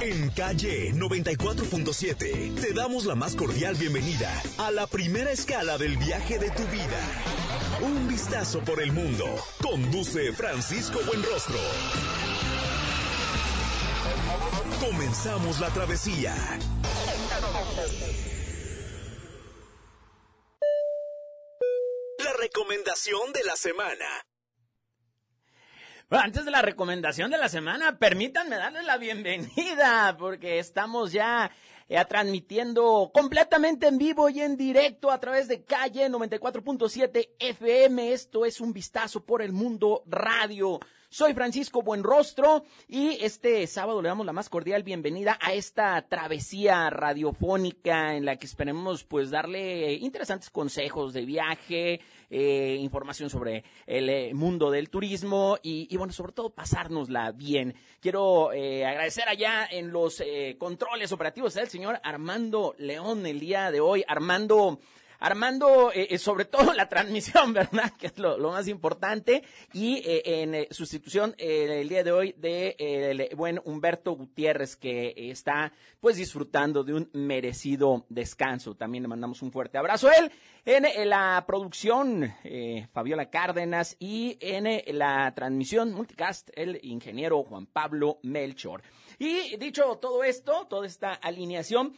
En calle 94.7 te damos la más cordial bienvenida a la primera escala del viaje de tu vida. Un vistazo por el mundo. Conduce Francisco Buenrostro. Comenzamos la travesía. La recomendación de la semana. Antes de la recomendación de la semana, permítanme darle la bienvenida, porque estamos ya eh, transmitiendo completamente en vivo y en directo a través de calle 94.7 FM. Esto es un vistazo por el mundo radio. Soy Francisco Buenrostro y este sábado le damos la más cordial bienvenida a esta travesía radiofónica en la que esperemos pues darle interesantes consejos de viaje, eh, información sobre el eh, mundo del turismo y, bueno, sobre todo pasárnosla bien. Quiero eh, agradecer allá en los controles operativos del señor Armando León el día de hoy. Armando, Armando, eh, eh, sobre todo la transmisión, ¿verdad? Que es lo, más importante. Y eh, en eh, sustitución eh, el día de hoy de el buen Humberto Gutiérrez, que está pues disfrutando de un merecido descanso. También le mandamos un fuerte abrazo a él. En, en la producción, Fabiola Cárdenas. Y en la transmisión multicast, el ingeniero Juan Pablo Melchor. Y dicho todo esto, toda esta alineación,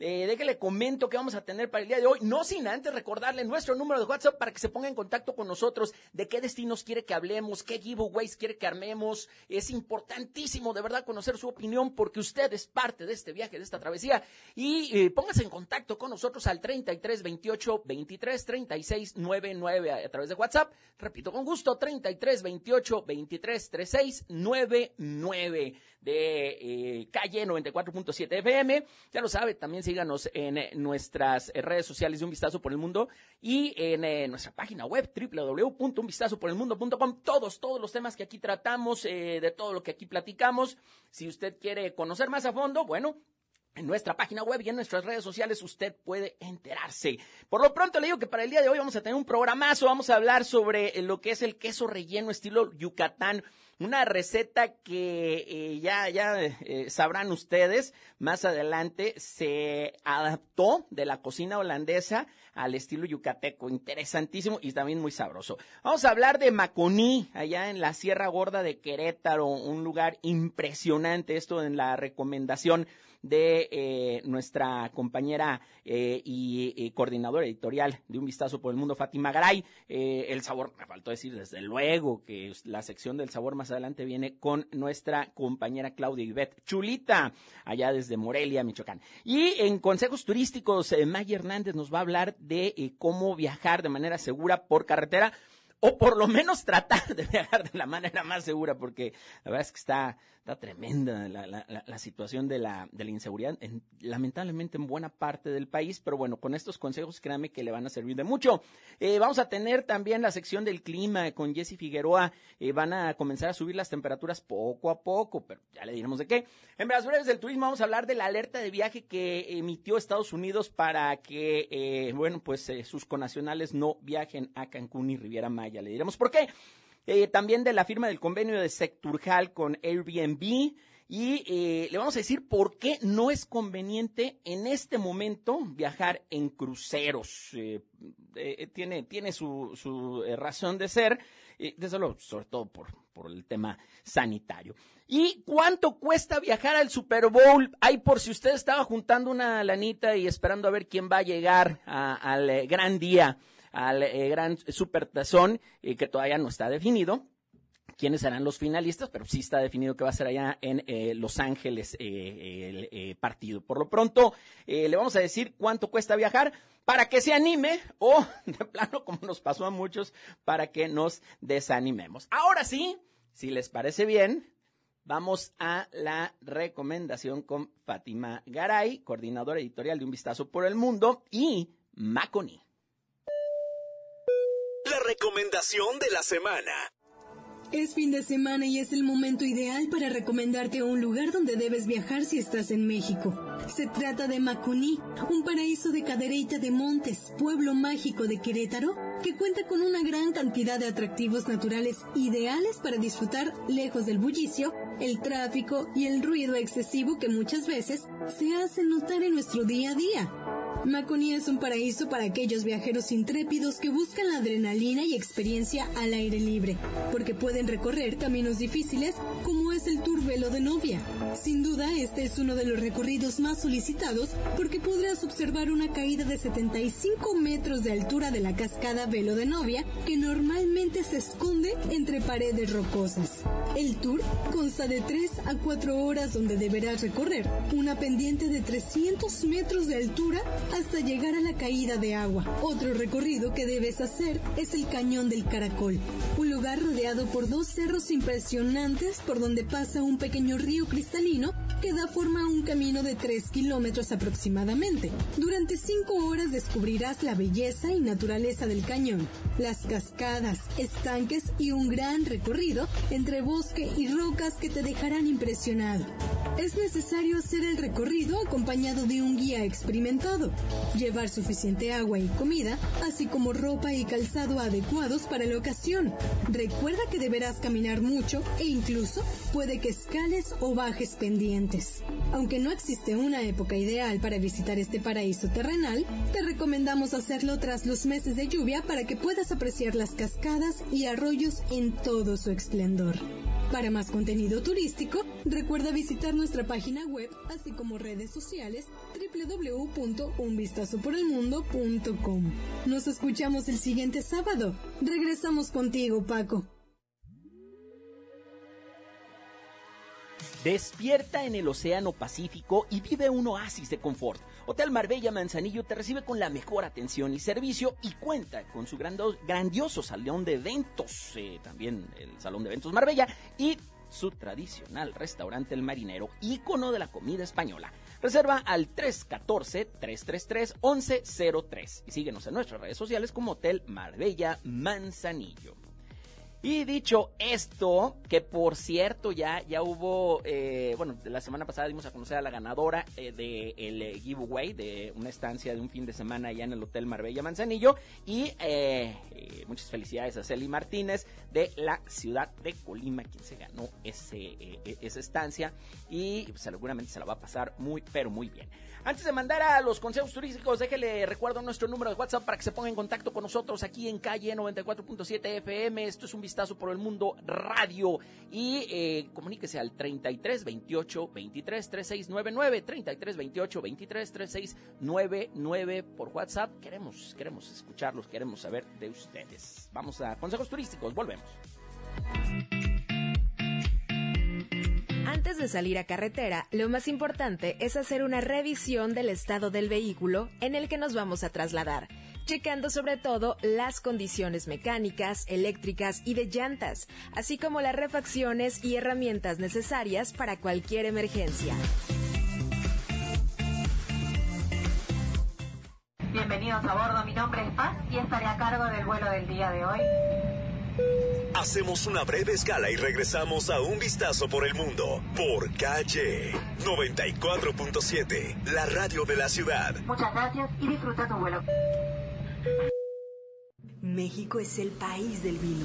eh, de que le comento que vamos a tener para el día de hoy, no sin antes recordarle nuestro número de WhatsApp para que se ponga en contacto con nosotros, de qué destinos quiere que hablemos, qué giveaways quiere que armemos. Es importantísimo de verdad conocer su opinión porque usted es parte de este viaje, de esta travesía. Y eh, póngase en contacto con nosotros al 33 28 23 36 99 a, a través de WhatsApp. Repito con gusto, 33 28 23 36 99 de eh, calle 94.7 FM. Ya lo sabe, también síganos en eh, nuestras eh, redes sociales de Un Vistazo por el Mundo y en eh, nuestra página web www.unvistazoporelmundo.com. Todos, todos los temas que aquí tratamos, de todo lo que aquí platicamos. Si usted quiere conocer más a fondo, bueno, en nuestra página web y en nuestras redes sociales usted puede enterarse. Por lo pronto le digo que para el día de hoy vamos a tener un programazo, vamos a hablar sobre lo que es el queso relleno estilo Yucatán una receta que eh, ya, ya eh, sabrán ustedes, más adelante se adaptó de la cocina holandesa al estilo yucateco, interesantísimo y también muy sabroso. Vamos a hablar de Maconí, allá en la Sierra Gorda de Querétaro, un lugar impresionante, esto en la recomendación de eh, nuestra compañera eh, y, y, coordinadora editorial de Un Vistazo por el Mundo, Fátima Garay. Eh, el sabor, me faltó decir desde luego que la sección del sabor más adelante viene con nuestra compañera Claudia Ivette Chulita, allá desde Morelia, Michoacán. Y en consejos turísticos, eh, Maggie Hernández nos va a hablar de eh, cómo viajar de manera segura por carretera o por lo menos tratar de viajar de la manera más segura, porque la verdad es que está, está tremenda la, la, situación de la, de la inseguridad, en, lamentablemente en buena parte del país, pero bueno, con estos consejos créanme que le van a servir de mucho. Eh, vamos a tener también la sección del clima con Jesse Figueroa, eh, van a comenzar a subir las temperaturas poco a poco, pero ya le diremos de qué. En las breves del turismo vamos a hablar de la alerta de viaje que emitió Estados Unidos para que, eh, bueno, pues sus conacionales no viajen a Cancún y Riviera Maya ya le diremos por qué. Eh, también de la firma del convenio de Secturjal con Airbnb y eh, le vamos a decir por qué no es conveniente en este momento viajar en cruceros. Eh, eh, tiene tiene su, su razón de ser, desde luego, sobre todo por, por el tema sanitario. ¿Y cuánto cuesta viajar al Super Bowl? Ay, por si usted estaba juntando una lanita y esperando a ver quién va a llegar al gran día al eh, gran supertazón eh, que todavía no está definido quiénes serán los finalistas, pero sí está definido que va a ser allá en eh, Los Ángeles eh, el partido. Por lo pronto, le vamos a decir cuánto cuesta viajar para que se anime o, de plano, como nos pasó a muchos, para que nos desanimemos. Ahora sí, si les parece bien, vamos a la recomendación con Fátima Garay, coordinadora editorial de Un Vistazo por el Mundo, y Maconi recomendación de la semana. Es fin de semana y es el momento ideal para recomendarte un lugar donde debes viajar si estás en México. Se trata de Macuní, un paraíso de cadereita de montes, pueblo mágico de Querétaro, que cuenta con una gran cantidad de atractivos naturales ideales para disfrutar lejos del bullicio, el tráfico y el ruido excesivo que muchas veces se hacen notar en nuestro día a día. Maconi es un paraíso para aquellos viajeros intrépidos que buscan la adrenalina y experiencia al aire libre, porque pueden recorrer caminos difíciles como Velo de Novia. Sin duda, este es uno de los recorridos más solicitados porque podrás observar una caída de 75 metros de altura de la cascada Velo de Novia que normalmente se esconde entre paredes rocosas. El tour consta de 3 a 4 horas donde deberás recorrer una pendiente de 300 metros de altura hasta llegar a la caída de agua. Otro recorrido que debes hacer es el Cañón del Caracol, lugar rodeado por dos cerros impresionantes por donde pasa un pequeño río cristalino que da forma a un camino de 3 kilómetros aproximadamente. Durante 5 horas descubrirás la belleza y naturaleza del cañón, las cascadas, estanques y un gran recorrido entre bosque y rocas que te dejarán impresionado. Es necesario hacer el recorrido acompañado de un guía experimentado, llevar suficiente agua y comida, así como ropa y calzado adecuados para la ocasión. Recuerda que deberás caminar mucho e incluso puede que escales o bajes pendientes. Aunque no existe una época ideal para visitar este paraíso terrenal, te recomendamos hacerlo tras los meses de lluvia para que puedas apreciar las cascadas y arroyos en todo su esplendor. Para más contenido turístico, recuerda visitar nuestra página web, así como redes sociales www.unvistazoporelmundo.com. Nos escuchamos el siguiente sábado. Regresamos contigo, Paco. Despierta en el Océano Pacífico y vive un oasis de confort. Hotel Marbella Manzanillo te recibe con la mejor atención y servicio y cuenta con su grandioso salón de eventos, eh, también el Salón de Eventos Marbella y su tradicional restaurante El Marinero, ícono de la comida española. Reserva al 314-333-1103 y síguenos en nuestras redes sociales como Hotel Marbella Manzanillo. Y dicho esto, que por cierto ya, ya hubo, eh, bueno, la semana pasada dimos a conocer a la ganadora eh, del eh, giveaway de una estancia de un fin de semana allá en el Hotel Marbella Manzanillo. Y muchas felicidades a Celi Martínez de la ciudad de Colima, quien se ganó ese, esa estancia. Y pues, seguramente se la va a pasar muy, pero muy bien. Antes de mandar a los consejos turísticos, déjele recuerdo nuestro número de WhatsApp para que se ponga en contacto con nosotros aquí en calle 94.7 FM. Esto es un vistazo por el mundo radio. Y eh, comuníquese al 33 28 23 36 99. 33 28 23 36 99 por WhatsApp. Queremos, queremos escucharlos, queremos saber de ustedes. Vamos a consejos turísticos, volvemos. Antes de salir a carretera, lo más importante es hacer una revisión del estado del vehículo en el que nos vamos a trasladar, checando sobre todo las condiciones mecánicas, eléctricas y de llantas, así como las refacciones y herramientas necesarias para cualquier emergencia. Bienvenidos a bordo, mi nombre es Paz y estaré a cargo del vuelo del día de hoy. Hacemos una breve escala y regresamos a un vistazo por el mundo por calle 94.7, la radio de la ciudad. Muchas gracias y disfruta tu vuelo. México es el país del vino.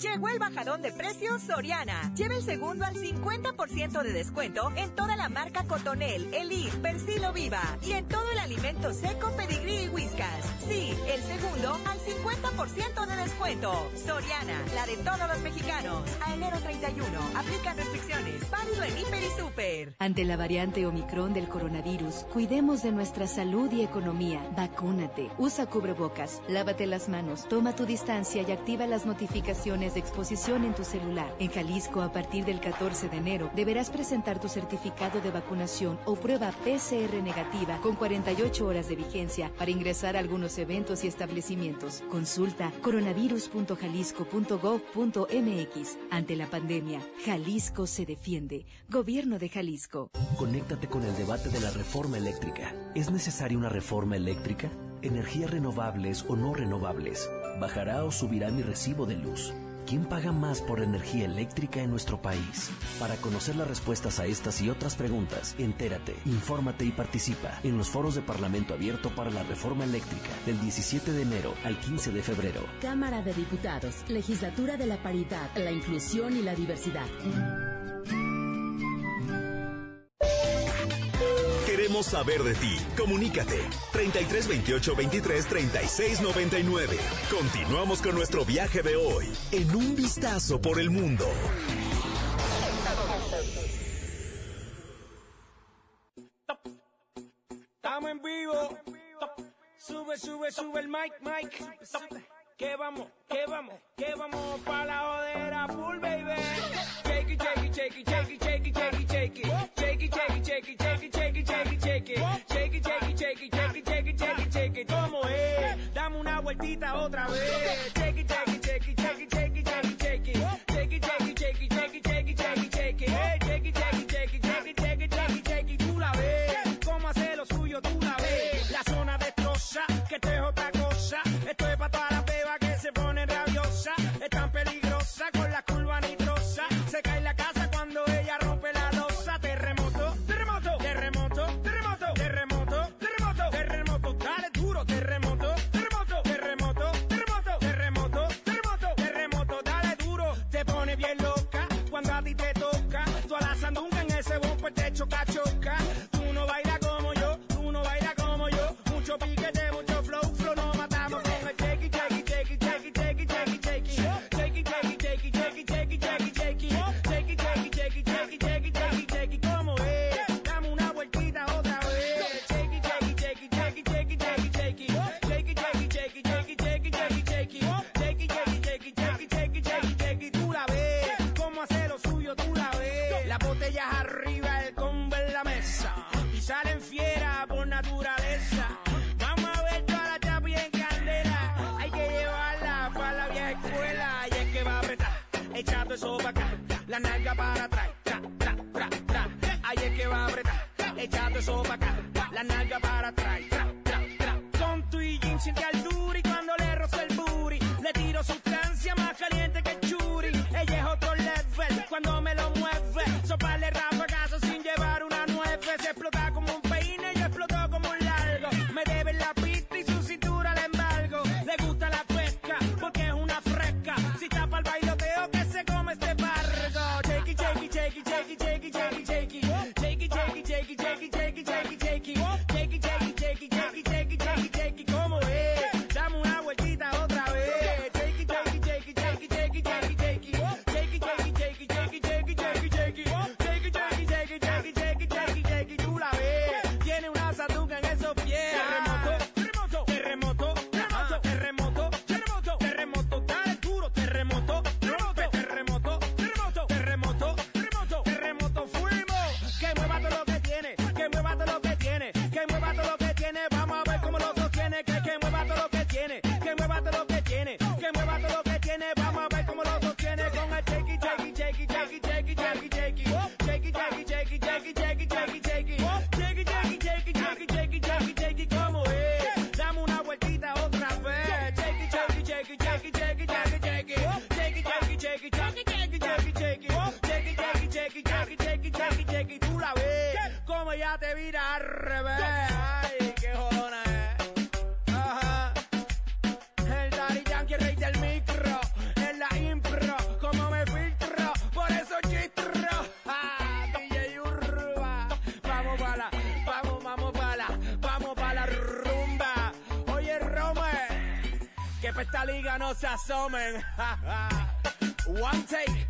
Llegó el bajadón de precios Soriana. Lleva el segundo al 50% de descuento en toda la marca Cotonel, Elite, Persilo Viva y en todo el alimento seco, pedigrí y whiskas. Sí, el segundo al 50% de descuento. Soriana, la de todos los mexicanos. A enero 31, aplican restricciones. Válido en Hiper y Super. Ante la variante Omicron del coronavirus, cuidemos de nuestra salud y economía. Vacúnate, usa cubrebocas, lávate las manos, toma tu distancia y activa las notificaciones de exposición en tu celular. En Jalisco, a partir del 14 de enero, deberás presentar tu certificado de vacunación o prueba PCR negativa con 48 horas de vigencia para ingresar a algunos eventos y establecimientos. Consulta coronavirus.jalisco.gov.mx. Ante la pandemia, Jalisco se defiende. Gobierno de Jalisco. Conéctate con el debate de la reforma eléctrica. ¿Es necesaria una reforma eléctrica? ¿Energías renovables o no renovables? ¿Bajará o subirá mi recibo de luz? ¿Quién paga más por energía eléctrica en nuestro país? Para conocer las respuestas a estas y otras preguntas, entérate, infórmate y participa en los foros de Parlamento Abierto para la Reforma Eléctrica del 17 de enero al 15 de febrero. Cámara de Diputados, Legislatura de la Paridad, la Inclusión y la Diversidad queremos saber de ti. Comunícate 33 28 23 36 99. Continuamos con nuestro viaje de hoy en un vistazo por el mundo. Estamos en vivo. Sube, sube, sube el mic, mic. Que vamos, que vamos, que vamos para la odera full, baby. Shake it, shake it, shake it, shake shake shake shake. otra vez. It, it. esta liga no se asomen. One take.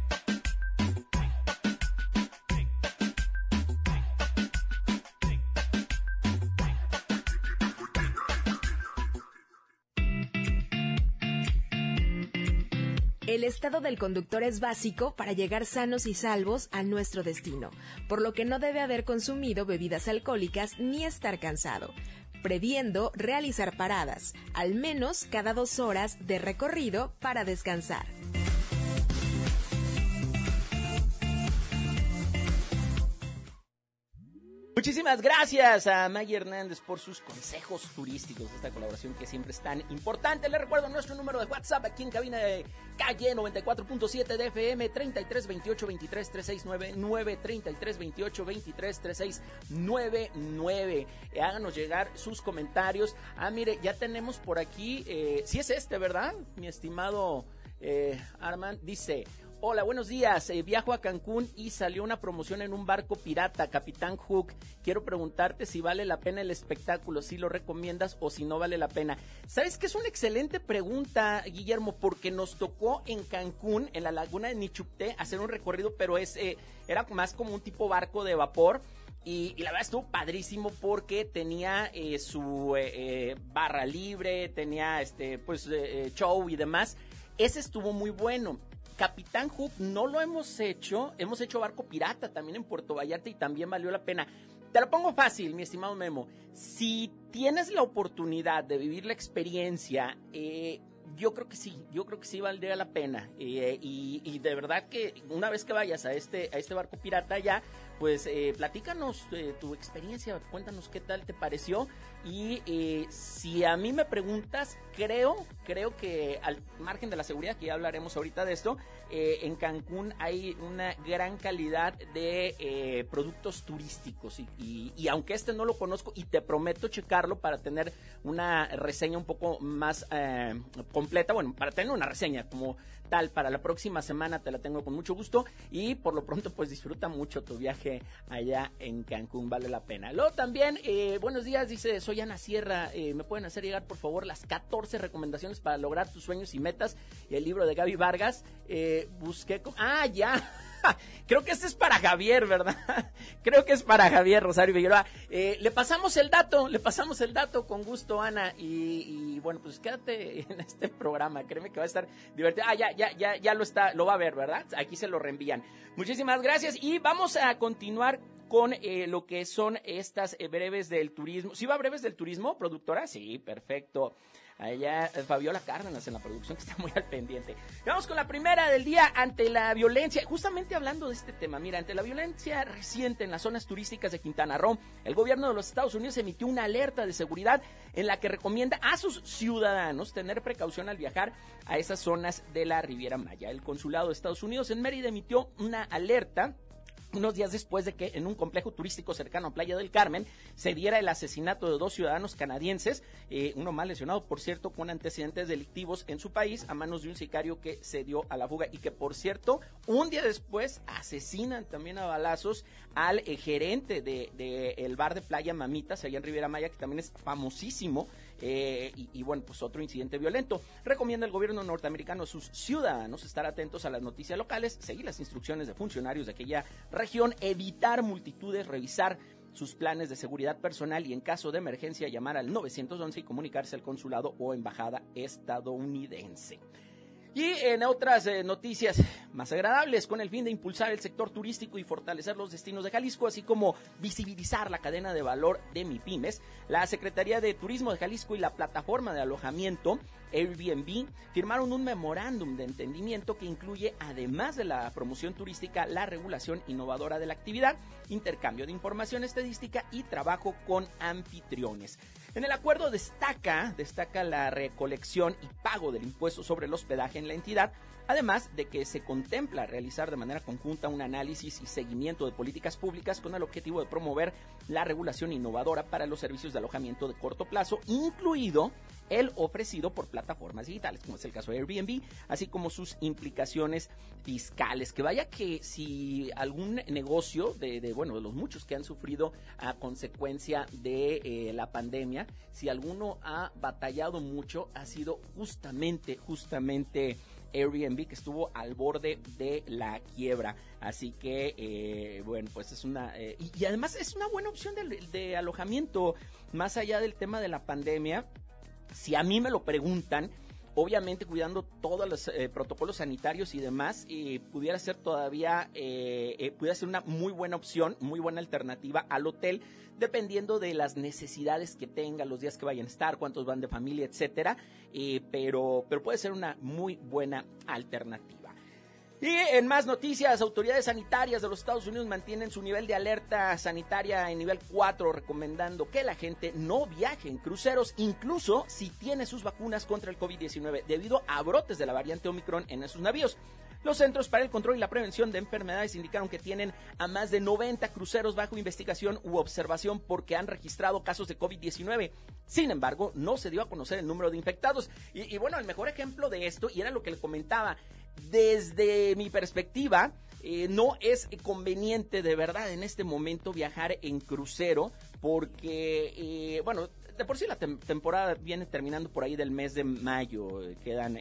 El estado del conductor es básico para llegar sanos y salvos a nuestro destino, por lo que no debe haber consumido bebidas alcohólicas ni estar cansado previendo realizar paradas, al menos cada dos horas de recorrido para descansar. Muchísimas gracias a Maggie Hernández por sus consejos turísticos esta colaboración que siempre es tan importante. Le recuerdo nuestro número de WhatsApp aquí en cabina de calle 94.7 de FM 33 28 23 3699 33 28 23 3699. Háganos llegar sus comentarios. Ah, mire, ya tenemos por aquí, eh, si es este, ¿verdad? Mi estimado eh, Armand dice, Hola, buenos días. Eh, viajo a Cancún y salió una promoción en un barco pirata, Capitán Hook. Quiero preguntarte si vale la pena el espectáculo, si lo recomiendas o si no vale la pena. ¿Sabes que es una excelente pregunta, Guillermo? Porque nos tocó en Cancún, en la laguna de Nichupté, hacer un recorrido, pero es, eh, era más como un tipo barco de vapor. Y, la verdad estuvo padrísimo porque tenía eh, su barra libre, tenía este pues show y demás. Ese estuvo muy bueno. Capitán Hook no lo hemos hecho, hemos hecho barco pirata también en Puerto Vallarta y también valió la pena. Te lo pongo fácil, mi estimado Memo. Si tienes la oportunidad de vivir la experiencia, eh, yo creo que sí, yo creo que sí valdría la pena. Eh, y, de verdad que una vez que vayas a este, a este barco pirata ya, pues eh, platícanos tu experiencia, cuéntanos qué tal te pareció y eh, si a mí me preguntas, creo, creo que al margen de la seguridad, que ya hablaremos ahorita de esto, eh, en Cancún hay una gran calidad de eh, productos turísticos. Y, y, aunque este no lo conozco, y te prometo checarlo para tener una reseña un poco más completa, bueno, para tener una reseña como para la próxima semana, te la tengo con mucho gusto. Y por lo pronto, pues disfruta mucho tu viaje allá en Cancún, vale la pena. Luego también, buenos días, dice soy Ana Sierra. Eh, me pueden hacer llegar, por favor, las 14 recomendaciones para lograr tus sueños y metas. Y el libro de Gaby Vargas. Eh, busqué. Ah, ya. Creo que este es para Javier, ¿verdad? Creo que es para Javier Rosario Figueroa. Eh, le pasamos el dato, le pasamos el dato con gusto, Ana. Y, bueno, pues quédate en este programa. Créeme que va a estar divertido. Ah, ya, ya, ya, ya lo está, lo va a ver, ¿verdad? Aquí se lo reenvían. Muchísimas gracias y vamos a continuar con eh, lo que son estas eh, breves del turismo. ¿Sí va breves del turismo, productora? Sí, perfecto. Allá eh, Fabiola Cárdenas en la producción que está muy al pendiente. Vamos con la primera del día ante la violencia. Justamente hablando de este tema, mira, ante la violencia reciente en las zonas turísticas de Quintana Roo, el gobierno de los Estados Unidos emitió una alerta de seguridad en la que recomienda a sus ciudadanos tener precaución al viajar a esas zonas de la Riviera Maya. El consulado de Estados Unidos en Mérida emitió una alerta unos días después de que en un complejo turístico cercano a Playa del Carmen se diera el asesinato de dos ciudadanos canadienses, eh, uno mal lesionado, por cierto, con antecedentes delictivos en su país a manos de un sicario que se dio a la fuga y que, por cierto, un día después asesinan también a balazos al eh, gerente del de, el bar de Playa Mamitas, allá en Riviera Maya, que también es famosísimo eh, y, bueno, pues otro incidente violento. Recomienda el gobierno norteamericano a sus ciudadanos estar atentos a las noticias locales, seguir las instrucciones de funcionarios de aquella región, evitar multitudes, revisar sus planes de seguridad personal y en caso de emergencia llamar al 911 y comunicarse al consulado o embajada estadounidense. Y en otras eh, noticias más agradables, con el fin de impulsar el sector turístico y fortalecer los destinos de Jalisco, así como visibilizar la cadena de valor de MIPIMES, la Secretaría de Turismo de Jalisco y la plataforma de alojamiento Airbnb firmaron un memorándum de entendimiento que incluye, además de la promoción turística, la regulación innovadora de la actividad, intercambio de información estadística y trabajo con anfitriones. En el acuerdo destaca, destaca la recolección y pago del impuesto sobre el hospedaje en la entidad, además de que se contempla realizar de manera conjunta un análisis y seguimiento de políticas públicas con el objetivo de promover la regulación innovadora para los servicios de alojamiento de corto plazo, incluido el ofrecido por plataformas digitales, como es el caso de Airbnb, así como sus implicaciones fiscales. Que vaya que si algún negocio de, bueno, de los muchos que han sufrido a consecuencia de eh, la pandemia, si alguno ha batallado mucho, ha sido justamente, justamente Airbnb que estuvo al borde de la quiebra. Así que, eh, bueno, pues es una... Eh, y, además es una buena opción de, alojamiento, más allá del tema de la pandemia. Si a mí me lo preguntan, obviamente cuidando todos los eh, protocolos sanitarios y demás, pudiera ser todavía, eh, pudiera ser una muy buena opción, muy buena alternativa al hotel, dependiendo de las necesidades que tenga, los días que vayan a estar, cuántos van de familia, etcétera, pero, pero puede ser una muy buena alternativa. Y en más noticias, autoridades sanitarias de los Estados Unidos mantienen su nivel de alerta sanitaria en nivel 4, recomendando que la gente no viaje en cruceros, incluso si tiene sus vacunas contra el COVID-19, debido a brotes de la variante Omicron en esos navíos. Los Centros para el Control y la Prevención de Enfermedades indicaron que tienen a más de 90 cruceros bajo investigación u observación porque han registrado casos de COVID-19. Sin embargo, no se dio a conocer el número de infectados. Y, y, bueno, el mejor ejemplo de esto, y era lo que le comentaba, desde mi perspectiva, eh, no es conveniente de verdad en este momento viajar en crucero porque, eh, bueno, de por sí la temporada viene terminando por ahí del mes de mayo, eh, quedan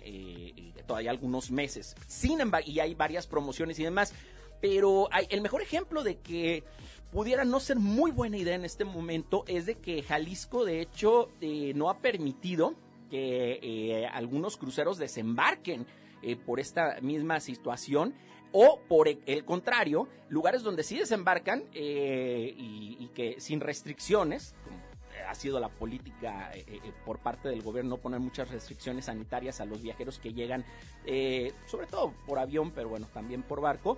todavía algunos meses. Sin embargo, y hay varias promociones y demás, pero hay, el mejor ejemplo de que pudiera no ser muy buena idea en este momento es de que Jalisco, de hecho, no ha permitido que algunos cruceros desembarquen eh, por esta misma situación o por e, el contrario, lugares donde sí desembarcan eh, y, que sin restricciones, ha sido la política por parte del gobierno no poner muchas restricciones sanitarias a los viajeros que llegan, sobre todo por avión, pero bueno, también por barco,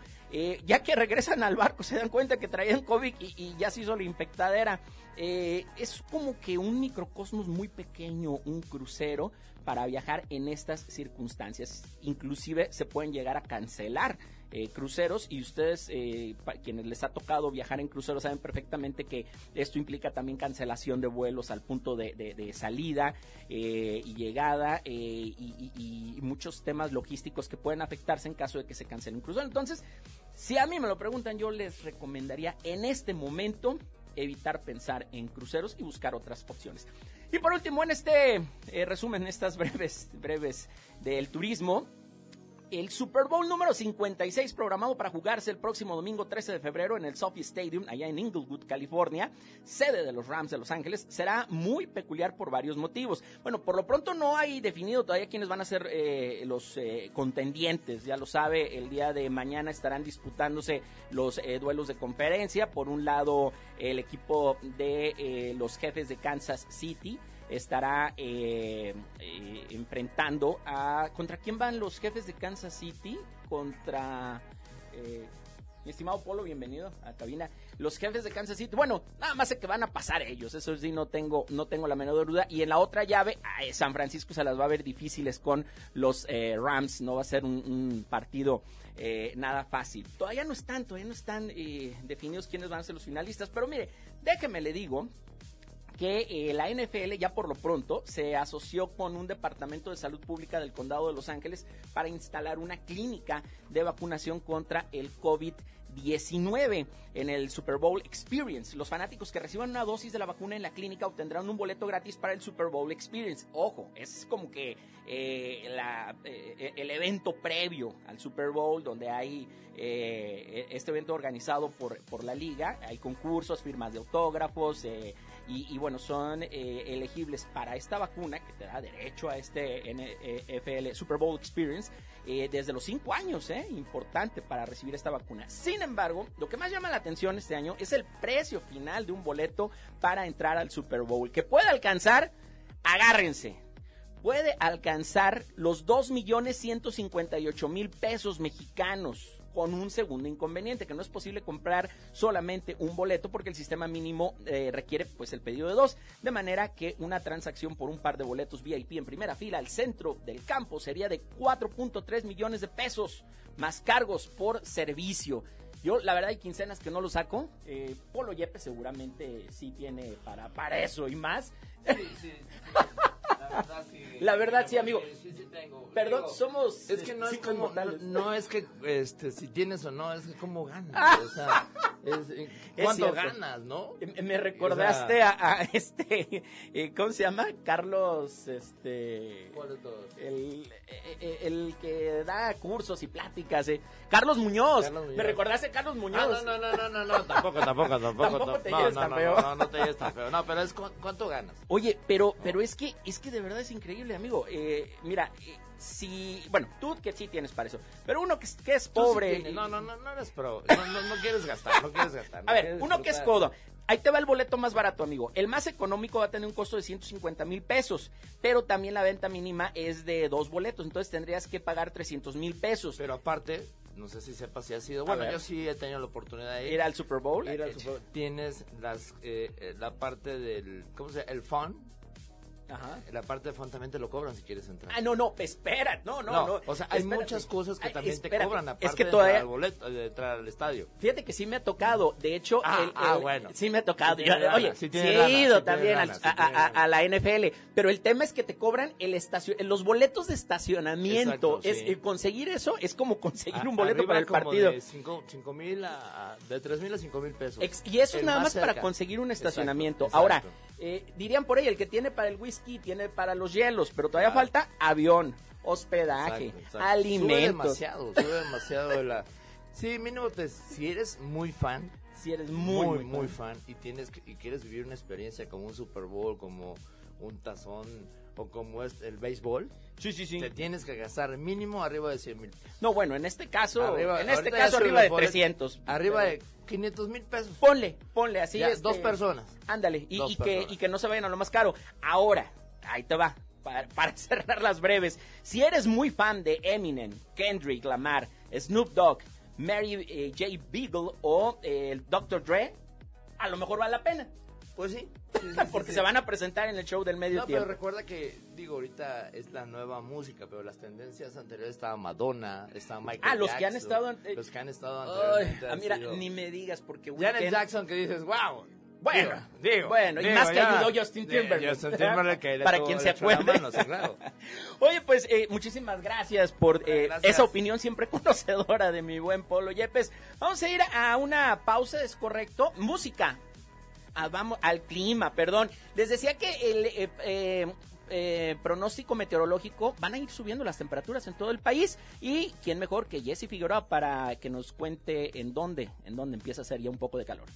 ya que regresan al barco se dan cuenta que traían COVID y, y ya se hizo la infectadera. es como que un microcosmos muy pequeño, un crucero, para viajar en estas circunstancias. Inclusive se pueden llegar a cancelar eh, cruceros y ustedes, eh, quienes les ha tocado viajar en cruceros, saben perfectamente que esto implica también cancelación de vuelos al punto de, salida eh, y llegada y, y, muchos temas logísticos que pueden afectarse en caso de que se cancele un crucero. Entonces, si a mí me lo preguntan, yo les recomendaría en este momento evitar pensar en cruceros y buscar otras opciones. Y por último, en este resumen, estas breves, breves del turismo, el Super Bowl número 56 programado para jugarse el próximo domingo 13 de febrero en el Sophie Stadium, allá en Inglewood, California, sede de los Rams de Los Ángeles, será muy peculiar por varios motivos. Bueno, por lo pronto no hay definido todavía quiénes van a ser eh, los eh, contendientes, ya lo sabe, el día de mañana estarán disputándose los eh, duelos de conferencia. Por un lado, el equipo de los jefes de Kansas City, estará eh, eh, enfrentando a... ¿Contra quién van los jefes de Kansas City? Contra... Eh, mi estimado Polo, bienvenido a cabina. Los jefes de Kansas City, bueno, nada más sé que van a pasar ellos, eso sí, no tengo, no tengo la menor duda. Y en la otra llave, San Francisco se las va a ver difíciles con los Rams, no va a ser un, partido nada fácil. Todavía no están, todavía no están definidos quiénes van a ser los finalistas, pero mire, déjeme le digo que eh, la NFL ya por lo pronto se asoció con un departamento de salud pública del condado de Los Ángeles para instalar una clínica de vacunación contra el COVID. 19 en el Super Bowl Experience. Los fanáticos que reciban una dosis de la vacuna en la clínica obtendrán un boleto gratis para el Super Bowl Experience. Ojo, es como que eh, eh, el evento previo al Super Bowl donde hay este evento organizado por, por la liga. Hay concursos, firmas de autógrafos, y, bueno, son eh, elegibles para esta vacuna que te da derecho a este NFL Super Bowl Experience eh, desde los 5 años, ¿eh? Importante para recibir esta vacuna. Sin embargo, lo que más llama la atención este año es el precio final de un boleto para entrar al Super Bowl, que puede alcanzar, agárrense, puede alcanzar los 2.158.000 pesos mexicanos con un segundo inconveniente, que no es posible comprar solamente un boleto porque el sistema mínimo eh, requiere pues el pedido de dos, de manera que una transacción por un par de boletos VIP en primera fila al centro del campo sería de 4.3 millones de pesos, más cargos por servicio. Yo, la verdad, hay quincenas que no lo saco. Eh, Polo Yepe seguramente sí tiene para, para eso y más. Sí, sí. La verdad sí. amigo. Perdón, somos. Es que no es como. No, es que este, si tienes o no, es que cómo ganas. O sea, Es, eh, Es ¿Cuánto cierto. ganas, no? Me recordaste a, a este, eh, ¿cómo se llama? Carlos, este... ¿Cuál de todos? El, eh, el que da cursos y pláticas. eh. Carlos Muñoz. Carlos Muñoz. Me recordaste a Carlos Muñoz. Ah, no, no, no, no, no, no, tampoco, tampoco, tampoco. Tampoco te no, lleves no, tan no, feo. No, no, no te lleves tan feo. No, pero es cu- ¿cuánto ganas? Oye, pero, pero es que, es que de verdad es increíble, amigo. Eh, mira, eh, si, bueno, tú que sí tienes para eso, pero uno que, es- que es sí pobre. no, no, no, no eres pro. No, no, no quieres gastar, no quieres gastar. no A ver, uno que es codo. Ahí te va el boleto más barato, amigo. El más económico va a tener un costo de 150 mil pesos, pero también la venta mínima es de dos boletos, entonces tendrías que pagar 300 mil pesos. Pero aparte, no sé si sepas si ha sido. Bueno, yo sí he tenido la oportunidad de ir. Ir al Super Bowl. Ir al Super Bowl. Tienes las, eh, eh, la parte del. ¿Cómo se llama? El fun. Ajá. La parte de fun también te lo cobran si quieres entrar. Ah, no, no, espera, no, no, no. O sea, hay Espérate. muchas cosas que Ay, también te cobran aparte Es que de todavía, entrar al boleto, de entrar al estadio. Fíjate que sí me ha tocado. De hecho, Ah, el- ah, bueno. sí me ha tocado. Sí tiene Yo- lana, oye, sí he lana, ido sí también lana, a, la NFL. Pero el tema es que te cobran el estacio, los boletos de estacionamiento. Exacto, es, eh, conseguir eso es como conseguir A- un boleto para el como partido. De 5 mil a, de 3 mil a 5 mil pesos. Ex- y eso es nada más para conseguir un Exacto, estacionamiento. exacto. Ahora, eh, dirían por ahí, el que tiene para el whisky tiene para los hielos, pero todavía Claro. falta avión, hospedaje, Exacto, exacto. Sube alimentos. demasiado, sube demasiado de la... Sí, mínimo, te, si eres muy fan, Si eres muy, muy, muy muy fan. fan y tienes que- y quieres vivir una experiencia como un Super Bowl, como un tazón o como es el béisbol, Sí, sí, sí. te tienes que gastar mínimo arriba de 100 mil. No, bueno, en este caso, Arriba- en este caso arriba de boletos. 300. Arriba Pero- de 500 mil pesos. Ponle, ponle así. Ya, este, dos personas. Ándale, y, Dos y que, y que no se vayan a lo más caro. Ahora, ahí te va, para, para cerrar las breves. Si eres muy fan de Eminem, Kendrick Lamar, Snoop Dogg, Mary eh, J. Beagle o eh, el Dr. Dre, a lo mejor vale la pena. Pues sí. Porque se van a presentar en el show del medio No, pero tiempo. recuerda que, digo, ahorita es la nueva música, pero las tendencias anteriores estaba Madonna, estaba Michael Ah, los que han Jackson, estado... eh, los que han estado anteriormente. ah, mira, sido- ni me digas porque... Janet Jackson que dices, wow. Bueno, digo, digo, bueno, y más que ya. ayudó Justin Timberlake. Justin Para quien se acuerde. mano, sí, claro. Oye, pues eh, muchísimas gracias por eh, Gracias. esa opinión siempre conocedora de mi buen Polo Yepes. Vamos a ir a una pausa, ¿es correcto? Música. Ah, vamos al clima, perdón. Les decía que el eh, eh, eh, pronóstico meteorológico van a ir subiendo las temperaturas en todo el país y quién mejor que Jesse Figueroa para que nos cuente en dónde, en dónde empieza a hacer ya un poco de calor.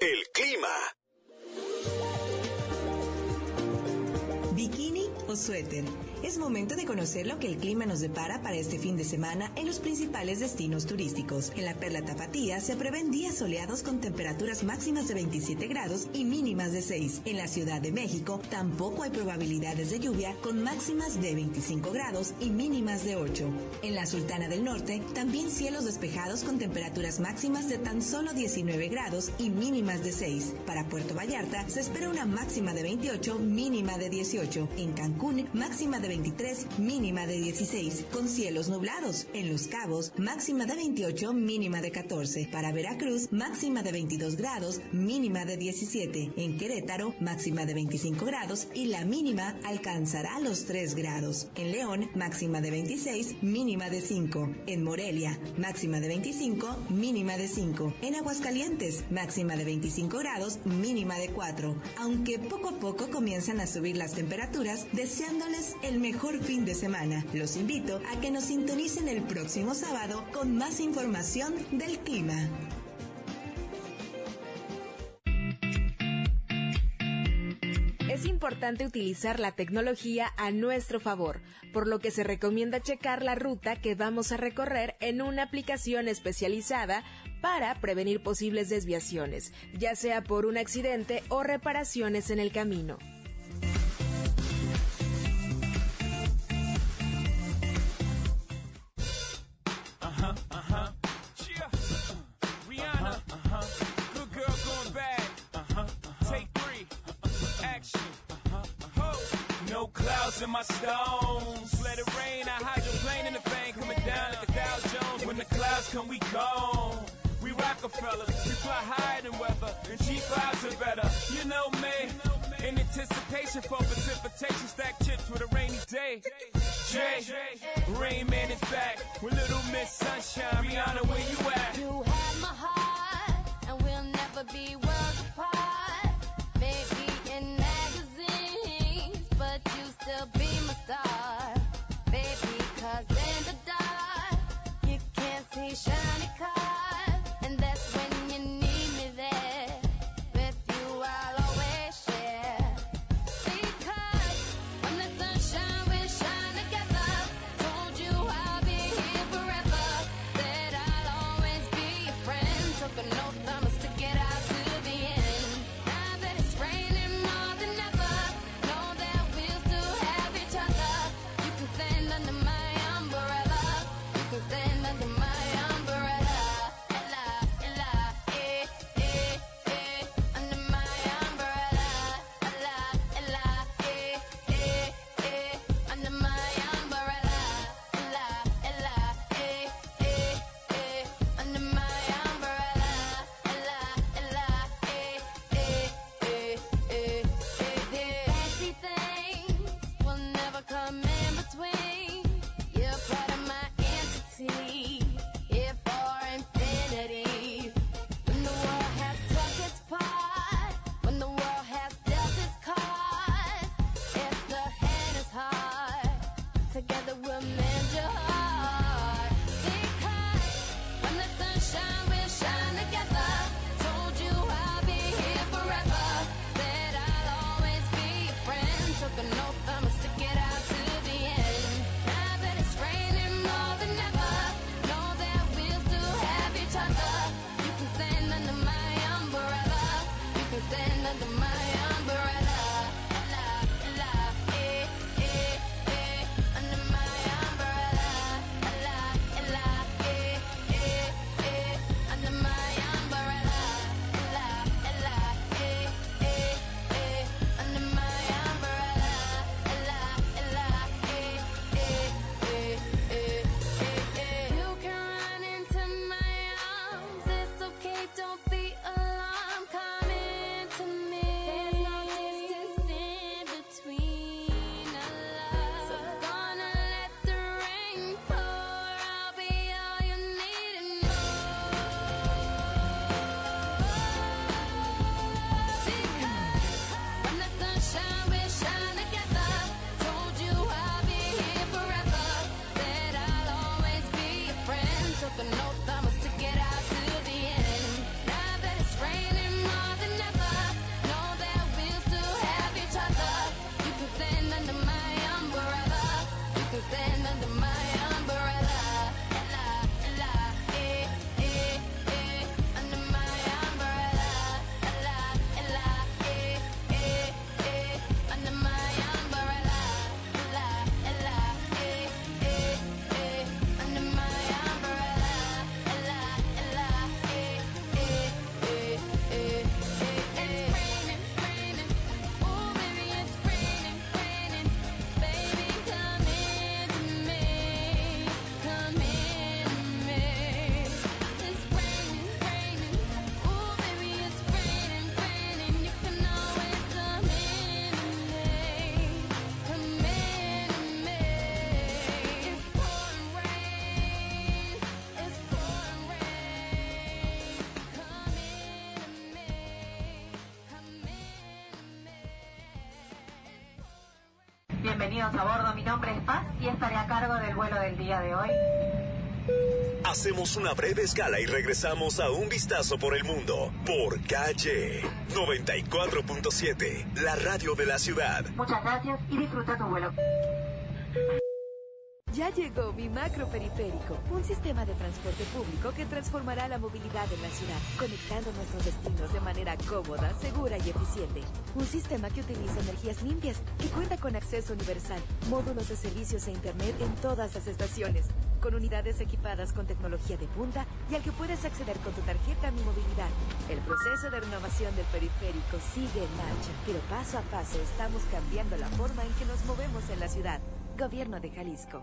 El clima. ¿Bikini suéter? Es momento de conocer lo que el clima nos depara para este fin de semana en los principales destinos turísticos. En la Perla Tapatía se prevén días soleados con temperaturas máximas de 27 grados y mínimas de 6. En la Ciudad de México tampoco hay probabilidades de lluvia con máximas de 25 grados y mínimas de 8. En la Sultana del Norte también cielos despejados con temperaturas máximas de tan solo 19 grados y mínimas de 6. Para Puerto Vallarta se espera una máxima de 28, mínima de 18. En Cancún, máxima de 23, mínima de 16, con cielos nublados. En Los Cabos, máxima de 28, mínima de 14. Para Veracruz, máxima de 22 grados, mínima de 17. En Querétaro, máxima de 25 grados y la mínima alcanzará los 3 grados. En León, máxima de 26, mínima de 5. En Morelia, máxima de 25, mínima de 5. En Aguascalientes, máxima de 25 grados, mínima de 4. Aunque poco a poco comienzan a subir las temperaturas, deseándoles el mejor fin de semana. Los invito a que nos sintonicen el próximo sábado con más información del clima. Es importante utilizar la tecnología a nuestro favor, por lo que se recomienda checar la ruta que vamos a recorrer en una aplicación especializada para prevenir posibles desviaciones, ya sea por un accidente o reparaciones en el camino. in my stones. Let it rain, I hide the plane in the vein, coming down like a Dow Jones. When the clouds come, we gone. We Rockefellers, we fly higher than weather, and G5s are better. You know me, in anticipation for precipitation, stack chips with a rainy day. Jay, Rain Man is back with Little Miss Sunshine. Rihanna, where you at? You have my heart, and we'll never be worlds apart. bienvenidos a bordo. Mi nombre es Paz y estaré a cargo del vuelo del día de hoy. Hacemos una breve escala y regresamos a un vistazo por el mundo por calle 94.7, la radio de la ciudad. Muchas gracias y disfruta tu vuelo. Ya llegó mi macro periférico, un sistema de transporte público que transformará la movilidad en la ciudad, conectando nuestros destinos de manera cómoda, segura y eficiente. Un sistema que utiliza energías limpias, que cuenta con acceso universal, módulos de servicios e internet en todas las estaciones, con unidades equipadas con tecnología de punta y al que puedes acceder con tu tarjeta Mi Movilidad. El proceso de renovación del periférico sigue en marcha, pero paso a paso estamos cambiando la forma en que nos movemos en la ciudad. Gobierno de Jalisco.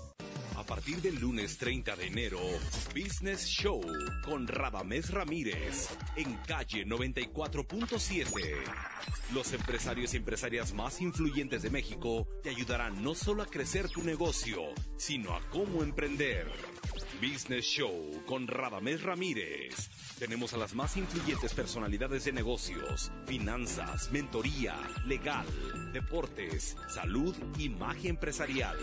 Partir del lunes 30 de enero, Business Show con Radamés Ramírez en calle 94.7. Los empresarios y empresarias más influyentes de México te ayudarán no solo a crecer tu negocio, sino a cómo emprender. Business Show con Radamés Ramírez. Tenemos a las más influyentes personalidades de negocios, finanzas, mentoría, legal, deportes, salud y magia empresarial.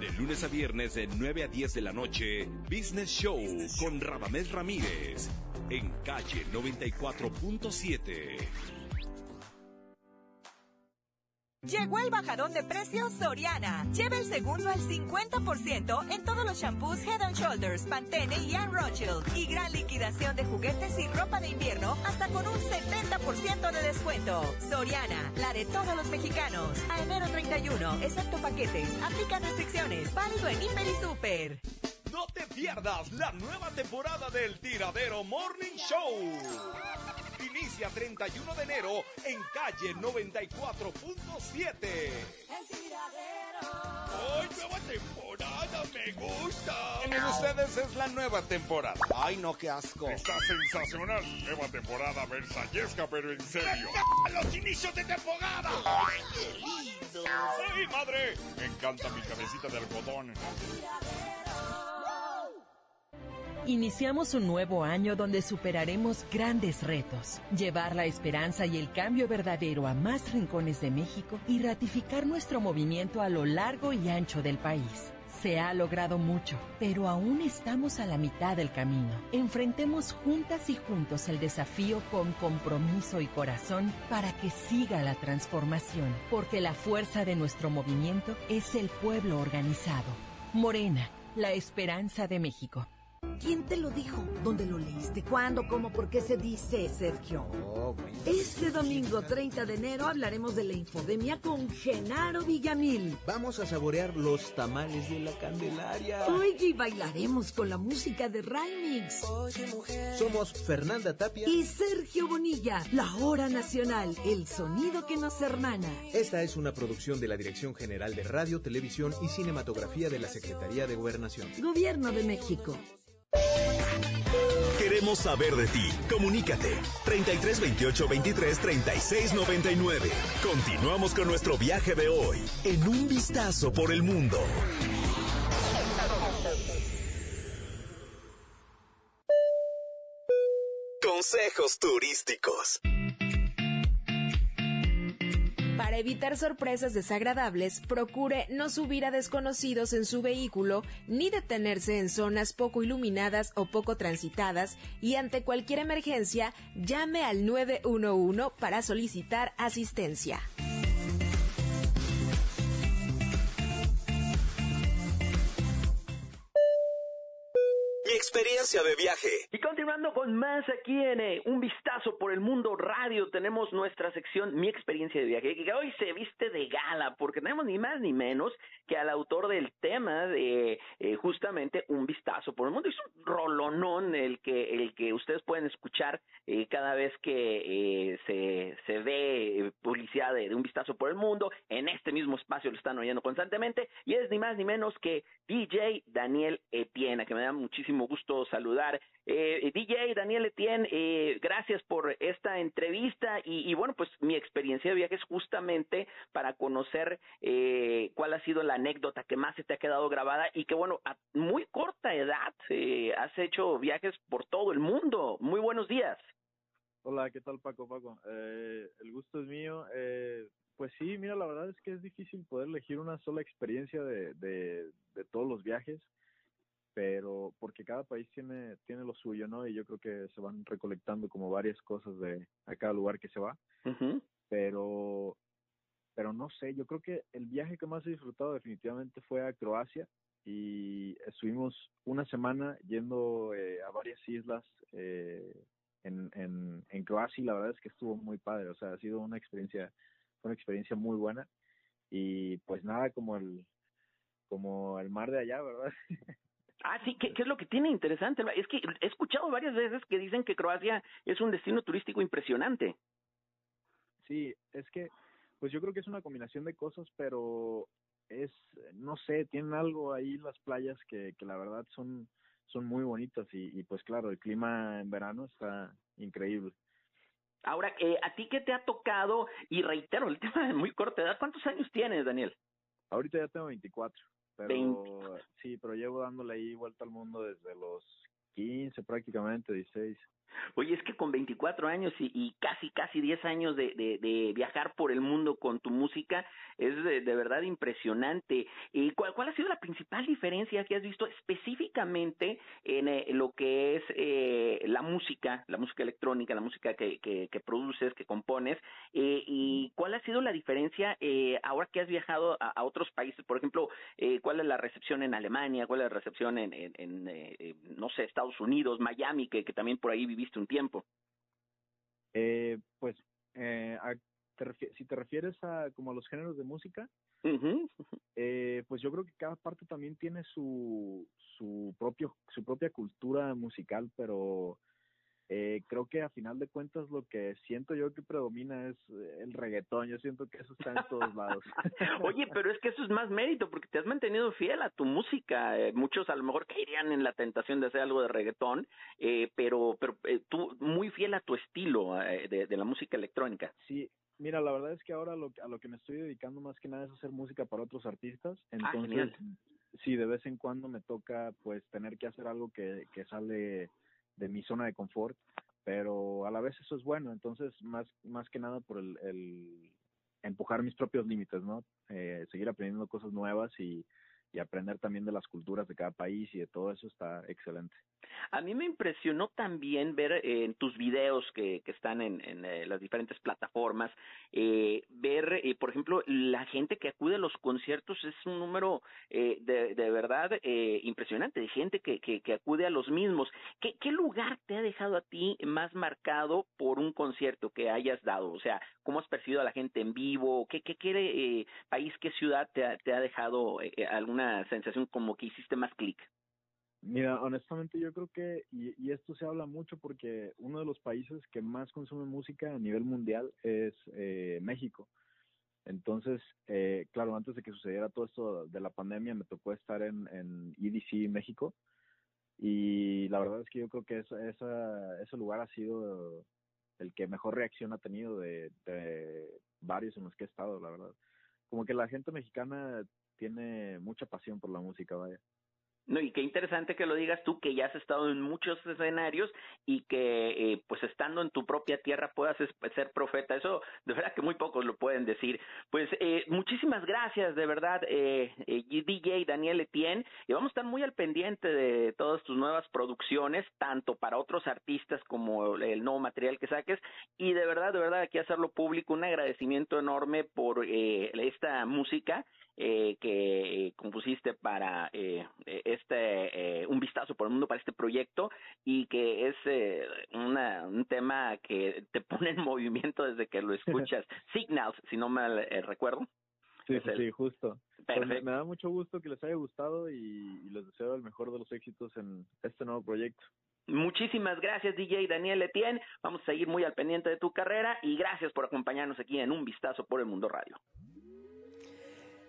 De lunes a viernes de 9 a 10 de la noche, Business Show con Radamés Ramírez en calle 94.7. Llegó el bajadón de precios Soriana. Lleva el segundo al 50% en todos los shampoos Head and Shoulders, Pantene y Anne Rothschild. Y gran liquidación de juguetes y ropa de invierno hasta con un 70% de descuento. Soriana, la de todos los mexicanos. A enero 31, excepto paquetes. Aplica restricciones. Válido en Hiper y Super. No te pierdas la nueva temporada del Tiradero Morning Show. Inicia 31 de enero en calle 94.7. ¡Ay, nueva temporada! ¡Me gusta! Tienen ustedes es la nueva temporada. Ay, no, qué asco. Está sensacional. Nueva temporada versallesca, pero en serio. ¡A los inicios de temporada! ¡Ay, qué lindo! ¡Sí, madre! Me encanta mi cabecita de algodón. Iniciamos un nuevo año donde superaremos grandes retos, llevar la esperanza y el cambio verdadero a más rincones de México y ratificar nuestro movimiento a lo largo y ancho del país. Se ha logrado mucho, pero aún estamos a la mitad del camino. Enfrentemos juntas y juntos el desafío con compromiso y corazón para que siga la transformación, porque la fuerza de nuestro movimiento es el pueblo organizado. Morena, la esperanza de México. ¿Quién te lo dijo? ¿Dónde lo leíste? ¿Cuándo? ¿Cómo? ¿Por qué se dice, Sergio? Este domingo 30 de enero hablaremos de la infodemia con Genaro Villamil. Vamos a saborear los tamales de la Candelaria. Oye, y bailaremos con la música de Rymix. Somos Fernanda Tapia y Sergio Bonilla, la hora nacional, el sonido que nos hermana. Esta es una producción de la Dirección General de Radio, Televisión y Cinematografía de la Secretaría de Gobernación. Gobierno de México. Queremos saber de ti. Comunícate. 33 28 23 36 99. Continuamos con nuestro viaje de hoy en un vistazo por el mundo. Consejos turísticos. Para evitar sorpresas desagradables, procure no subir a desconocidos en su vehículo ni detenerse en zonas poco iluminadas o poco transitadas y ante cualquier emergencia llame al 911 para solicitar asistencia. Experiencia de viaje. Y continuando con más aquí en eh, Un Vistazo por el Mundo Radio, tenemos nuestra sección Mi experiencia de viaje, que hoy se viste de gala, porque tenemos ni más ni menos que al autor del tema de eh, justamente Un Vistazo por el Mundo. Es un rolonón el que, el que ustedes pueden escuchar eh, cada vez que eh, se, se ve publicidad de, de Un Vistazo por el Mundo. En este mismo espacio lo están oyendo constantemente. Y es ni más ni menos que DJ Daniel Etienne, que me da muchísimo gusto saludar. Eh, DJ Daniel Etienne, eh, gracias por esta entrevista y, bueno, pues mi experiencia de viaje es justamente para conocer eh, cuál ha sido la anécdota que más se te ha quedado grabada y que bueno, a muy corta edad eh, has hecho viajes por todo el mundo. Muy buenos días. Hola, ¿qué tal Paco? Paco, eh, el gusto es mío. Eh, pues sí, mira, la verdad es que es difícil poder elegir una sola experiencia de, de, de todos los viajes pero porque cada país tiene tiene lo suyo, ¿no? Y yo creo que se van recolectando como varias cosas de a cada lugar que se va. Pero pero no sé, yo creo que el viaje que más he disfrutado definitivamente fue a Croacia y estuvimos una semana yendo eh, a varias islas eh, en, en, en Croacia y la verdad es que estuvo muy padre, o sea, ha sido una experiencia, fue una experiencia muy buena y pues nada como el, como el mar de allá, ¿verdad? Ah, sí, ¿qué, ¿qué, es lo que tiene interesante? Es que he escuchado varias veces que dicen que Croacia es un destino turístico impresionante. Sí, es que, pues yo creo que es una combinación de cosas, pero es, no sé, tienen algo ahí las playas que, que la verdad son, son muy bonitas y, y pues claro, el clima en verano está increíble. Ahora, eh, ¿a ti qué te ha tocado? Y reitero, el tema de muy corta edad, ¿cuántos años tienes, Daniel? Ahorita ya tengo 24. Pero sí, pero llevo dándole ahí vuelta al mundo desde los 15 prácticamente, 16. Oye, es que con 24 años y, casi, casi 10 años de, viajar por el mundo con tu música, es de, verdad impresionante. ¿Y cuál, cuál, ha sido la principal diferencia que has visto específicamente en eh, lo que es eh, la música, la música electrónica, la música que, que, que produces, que compones? Eh, ¿Y cuál ha sido la diferencia eh, ahora que has viajado a, a otros países? Por ejemplo, eh, ¿cuál es la recepción en Alemania? ¿Cuál es la recepción en, en, en eh, no sé, Estados Unidos, Miami, que, que también por ahí viviste un tiempo? Eh, pues, eh, a, te si te refieres a como a los géneros de música, uh -huh. eh, pues yo creo que cada parte también tiene su su propio su propia cultura musical, pero eh, creo que a final de cuentas lo que siento yo que predomina es el reggaetón. Yo siento que eso está en todos lados. Oye, pero es que eso es más mérito porque te has mantenido fiel a tu música. Eh, muchos a lo mejor caerían en la tentación de hacer algo de reggaetón, eh, pero pero eh, tú muy fiel a tu estilo eh, de, de, la música electrónica. Sí. Mira, la verdad es que ahora lo, a lo que me estoy dedicando más que nada es hacer música para otros artistas. Entonces, ah, sí, de vez en cuando me toca pues tener que hacer algo que, que sale de mi zona de confort, pero a la vez eso es bueno, entonces más, más que nada por el, el empujar mis propios límites, ¿no? Eh, seguir aprendiendo cosas nuevas y, y aprender también de las culturas de cada país y de todo eso está excelente. A mí me impresionó también ver eh, en tus videos que, que están en, en eh, las diferentes plataformas, eh, ver, eh, por ejemplo, la gente que acude a los conciertos es un número de, de verdad impresionante, de gente que, que, que acude a los mismos. ¿Qué, ¿Qué lugar te ha dejado a ti más marcado por un concierto que hayas dado? O sea, ¿cómo has percibido a la gente en vivo? ¿Qué, qué, qué país, qué ciudad te ha, te ha dejado alguna sensación como que hiciste más clic? Mira, honestamente yo creo que, y, y, esto se habla mucho porque uno de los países que más consume música a nivel mundial es eh, México. Entonces, eh, claro, antes de que sucediera todo esto de la pandemia, me tocó estar en, en EDC México. Y la verdad es que yo creo que esa, esa, ese lugar ha sido el que mejor reacción ha tenido de, de varios en los que he estado, la verdad. Como que la gente mexicana tiene mucha pasión por la música, vaya. No, y qué interesante que lo digas tú, que ya has estado en muchos escenarios y que, eh, pues estando en tu propia tierra puedas ser profeta. Eso, de verdad que muy pocos lo pueden decir. Pues eh, muchísimas gracias, de verdad, eh, eh, DJ Daniel Etienne. Y vamos a estar muy al pendiente de todas tus nuevas producciones, tanto para otros artistas como el nuevo material que saques. Y de verdad, de verdad, aquí hacerlo público, un agradecimiento enorme por eh, esta música eh, que compusiste para eh, este eh, un vistazo por el mundo para este proyecto y que es eh, una, un tema que te pone en movimiento desde que lo escuchas. Signals si no mal eh, recuerdo. Sí sí, justo. Pues me, me, da mucho gusto que les haya gustado y, y les deseo el mejor de los éxitos en este nuevo proyecto. Muchísimas gracias, DJ Daniel Etienne. Vamos a seguir muy al pendiente de tu carrera y gracias por acompañarnos aquí en Un Vistazo por el Mundo Radio.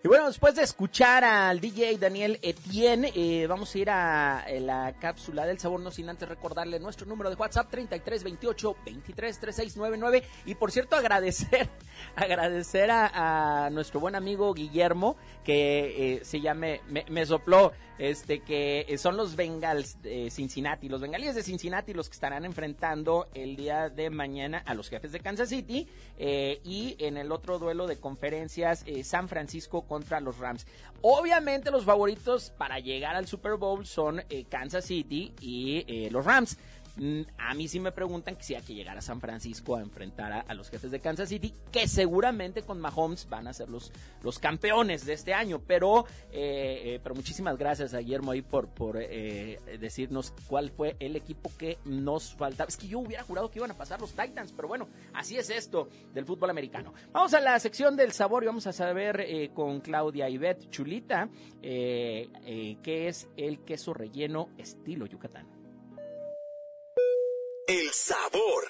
Y bueno, después de escuchar al DJ Daniel Etienne, eh, vamos a ir a, a, la cápsula del sabor, no sin antes recordarle nuestro número de WhatsApp 3328 233699 y por cierto agradecer, agradecer a, a nuestro buen amigo Guillermo que eh, se llame, me, me, sopló, este que son los Bengals de Cincinnati, los bengalíes de Cincinnati los que estarán enfrentando el día de mañana a los jefes de Kansas City eh, y en el otro duelo de conferencias eh, San Francisco contra los Rams. Obviamente los favoritos para llegar al Super Bowl son eh, Kansas City y eh, los Rams. A mí sí me preguntan que si hay que llegar a San Francisco a enfrentar a, los jefes de Kansas City, que seguramente con Mahomes van a ser los, los campeones de este año. Pero, eh, eh, pero muchísimas gracias a Guillermo ahí por, por eh, decirnos cuál fue el equipo que nos faltaba. Es que yo hubiera jurado que iban a pasar los Titans, pero bueno, así es esto del fútbol americano. Vamos a la sección del sabor y vamos a saber con Claudia Ivette Chulita qué es el queso relleno estilo Yucatán. El sabor.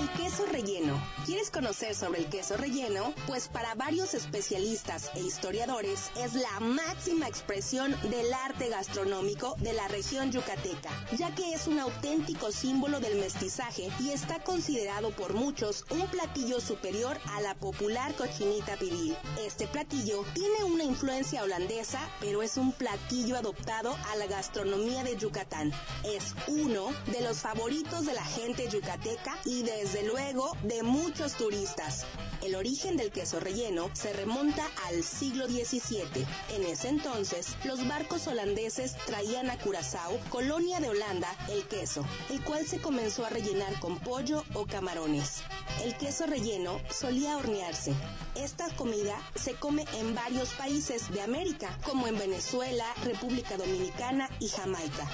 El queso relleno. ¿Quieres conocer sobre el queso relleno? Pues para varios especialistas e historiadores es la máxima expresión del arte gastronómico de la región yucateca, ya que es un auténtico símbolo del mestizaje y está considerado por muchos un platillo superior a la popular cochinita pibil. Este platillo tiene una influencia holandesa, pero es un platillo adoptado a la gastronomía de Yucatán. Es uno de los favoritos de la gente yucateca y desde luego de muchos turistas. El origen del queso relleno se remonta al siglo XVII. En ese entonces, los barcos holandeses traían a Curazao, colonia de Holanda, el queso, el cual se comenzó a rellenar con pollo o camarones. El queso relleno solía hornearse. Esta comida se come en varios países de América, como en Venezuela, República Dominicana y Jamaica.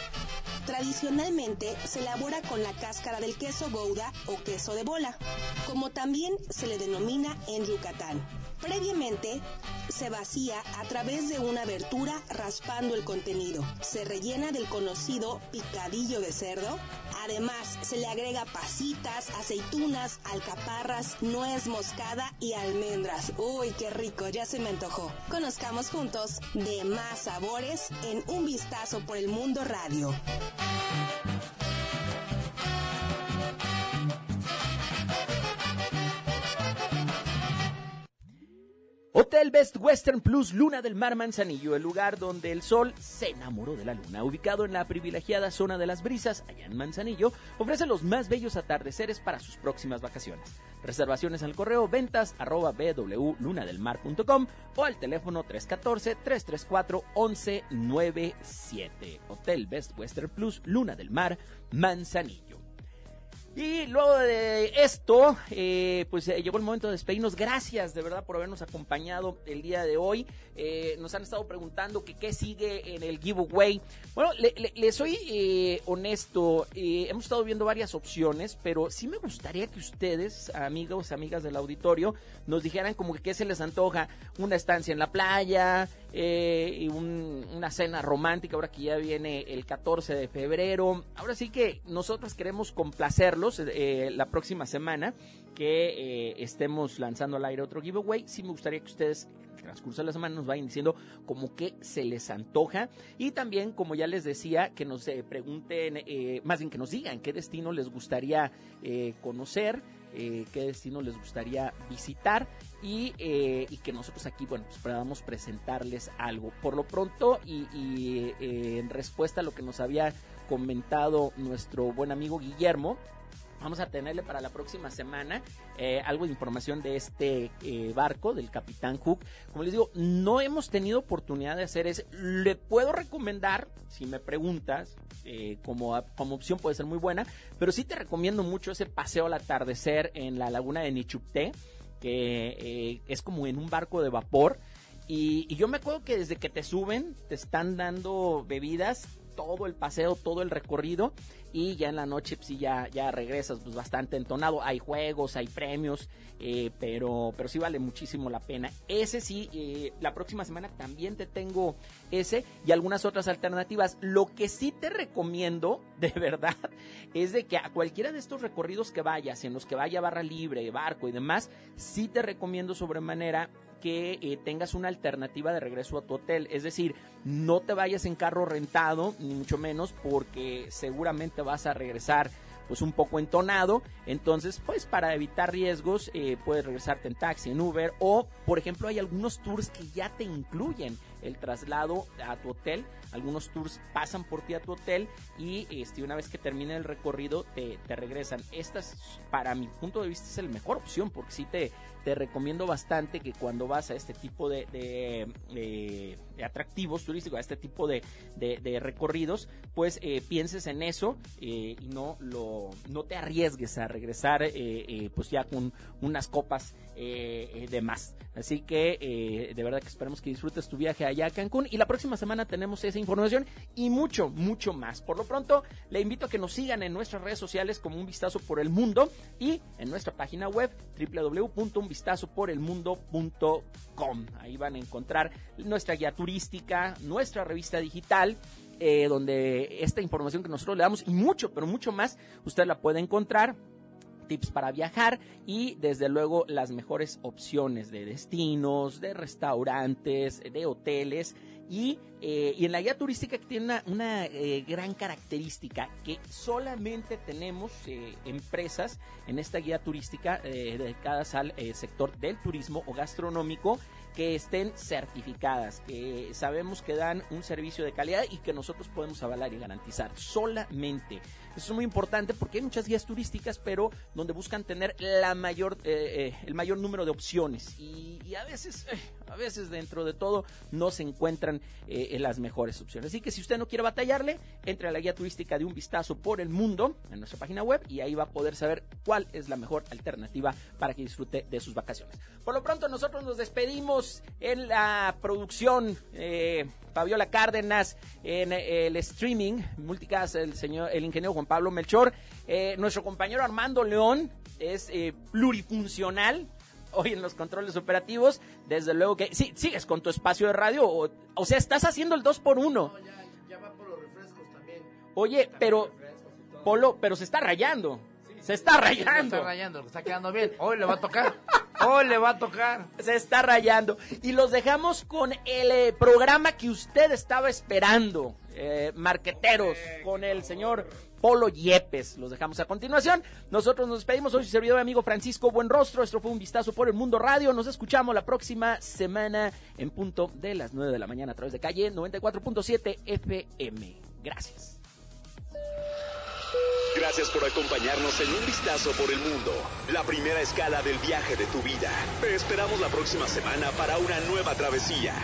Tradicionalmente se elabora con la cáscara del queso gouda o queso de bola, como también se le denomina en Yucatán. Previamente se vacía a través de una abertura raspando el contenido. Se rellena del conocido picadillo de cerdo. Además, se le agrega pasitas, aceitunas, alcaparras, nuez moscada y almendras. Uy, qué rico, ya se me antojó. Conozcamos juntos de más sabores en Un Vistazo por el Mundo Radio. Hotel Best Western Plus Luna del Mar Manzanillo, el lugar donde el sol se enamoró de la luna. Ubicado en la privilegiada zona de las brisas, allá en Manzanillo, ofrece los más bellos atardeceres para sus próximas vacaciones. Reservaciones al correo ventas arroba bwlunadelmar.com o al teléfono 314-334-1197. Hotel Best Western Plus Luna del Mar Manzanillo. Y luego de esto, eh, pues eh, llegó el momento de despedirnos. Gracias de verdad por habernos acompañado el día de hoy. Eh, nos han estado preguntando que qué sigue en el giveaway. Bueno, le, soy eh, honesto. eh, hemos estado viendo varias opciones, pero sí me gustaría que ustedes, amigos, amigas del auditorio, nos dijeran como que qué se les antoja. Una estancia en la playa, una cena romántica ahora que ya viene el 14 de febrero. Ahora sí que nosotros queremos complacerlos eh, la próxima semana que eh, estemos lanzando al aire otro giveaway. Sí me gustaría que ustedes transcurso de la semana nos vayan diciendo como que se les antoja y también como ya les decía que nos eh, pregunten, eh, más bien que nos digan qué destino les gustaría conocer qué destino les gustaría visitar y, que nosotros aquí, bueno, pues podamos presentarles algo. Por lo pronto, y, en respuesta a lo que nos había comentado nuestro buen amigo Guillermo, Vamos a tenerle para la próxima semana eh, algo de información de este eh, barco, del Capitán Hook. Como les digo, no hemos tenido oportunidad de hacer ese. Le puedo recomendar, si me preguntas, eh, como, como opción puede ser muy buena, pero sí te recomiendo mucho ese paseo al atardecer en la laguna de Nichupté, que es como en un barco de vapor. Y yo me acuerdo que desde que te suben, te están dando bebidas, todo el paseo, todo el recorrido y ya en la noche pues sí ya, ya regresas pues bastante entonado, hay juegos, hay premios, eh, pero, pero sí vale muchísimo la pena. Ese sí, eh, la próxima semana también te tengo ese y algunas otras alternativas. Lo que sí te recomiendo, de verdad, es de que a cualquiera de estos recorridos que vayas, en los que vaya barra libre, barco y demás, sí te recomiendo sobremanera que eh, tengas una alternativa de regreso a tu hotel. Es decir, no te vayas en carro rentado, ni mucho menos, porque seguramente vas a regresar pues un poco entonado. Entonces, pues para evitar riesgos, eh, puedes regresarte en taxi, en Uber, o por ejemplo hay algunos tours que ya te incluyen el traslado a tu hotel. Algunos tours pasan por ti a tu hotel y este, una vez que termine el recorrido te, te regresan. Esta, es, para mi punto de vista, es la mejor opción porque sí te, te recomiendo bastante que cuando vas a este tipo de, de, de- de atractivos turísticos, a este tipo de, recorridos, pues eh, pienses en eso eh, y no lo no te arriesgues a regresar eh, eh, pues ya con unas copas eh, eh, de más. Así que eh, de verdad que esperemos que disfrutes tu viaje allá a Cancún y la próxima semana tenemos esa información y mucho, mucho más. Por lo pronto, le invito a que nos sigan en nuestras redes sociales como un vistazo por el mundo y en nuestra página web www.unvistazoporelmundo.com. Ahí van a encontrar nuestra guía turística, nuestra revista digital, eh, donde esta información que nosotros le damos y mucho, pero mucho más, usted la puede encontrar tips para viajar y desde luego las mejores opciones de destinos, de restaurantes, de hoteles y, eh, y en la guía turística que tiene una, eh, gran característica que solamente tenemos eh, empresas en esta guía turística dedicadas al sector del turismo o gastronómico que estén certificadas, que sabemos que dan un servicio de calidad y que nosotros podemos avalar y garantizar solamente. Eso es muy importante porque hay muchas guías turísticas, pero donde buscan tener la mayor, eh, eh, el mayor número de opciones y, a veces, eh, a veces dentro de todo no se encuentran en las mejores opciones. Así que si usted no quiere batallarle, entre a la guía turística de un vistazo por el mundo en nuestra página web y ahí va a poder saber cuál es la mejor alternativa para que disfrute de sus vacaciones. Por lo pronto nosotros nos despedimos en la producción. Eh, Fabiola Cárdenas en el streaming, multicast, el señor, el ingeniero Juan Pablo Melchor, eh, nuestro compañero Armando León es eh, plurifuncional hoy en los controles operativos, desde luego que sí, sigues con tu espacio de radio, o, o sea, estás haciendo el 2 por 1 Ya va por los refrescos también. Oye, pero, Polo, pero se está rayando, se está rayando. Se está rayando, está quedando bien. Hoy le va a tocar. Hoy le va a tocar. se está rayando. Y los dejamos con el eh, programa que usted estaba esperando, eh, Marqueteros, con el señor Polo Yepes. Los dejamos a continuación. Nosotros nos despedimos. Hoy su servidor amigo Francisco Buenrostro. Esto fue un vistazo por el mundo radio. Nos escuchamos la próxima semana en punto de las 9 de la mañana a través de calle 94.7 FM. Gracias. Gracias por acompañarnos en un vistazo por el mundo, la primera escala del viaje de tu vida. Te esperamos la próxima semana para una nueva travesía.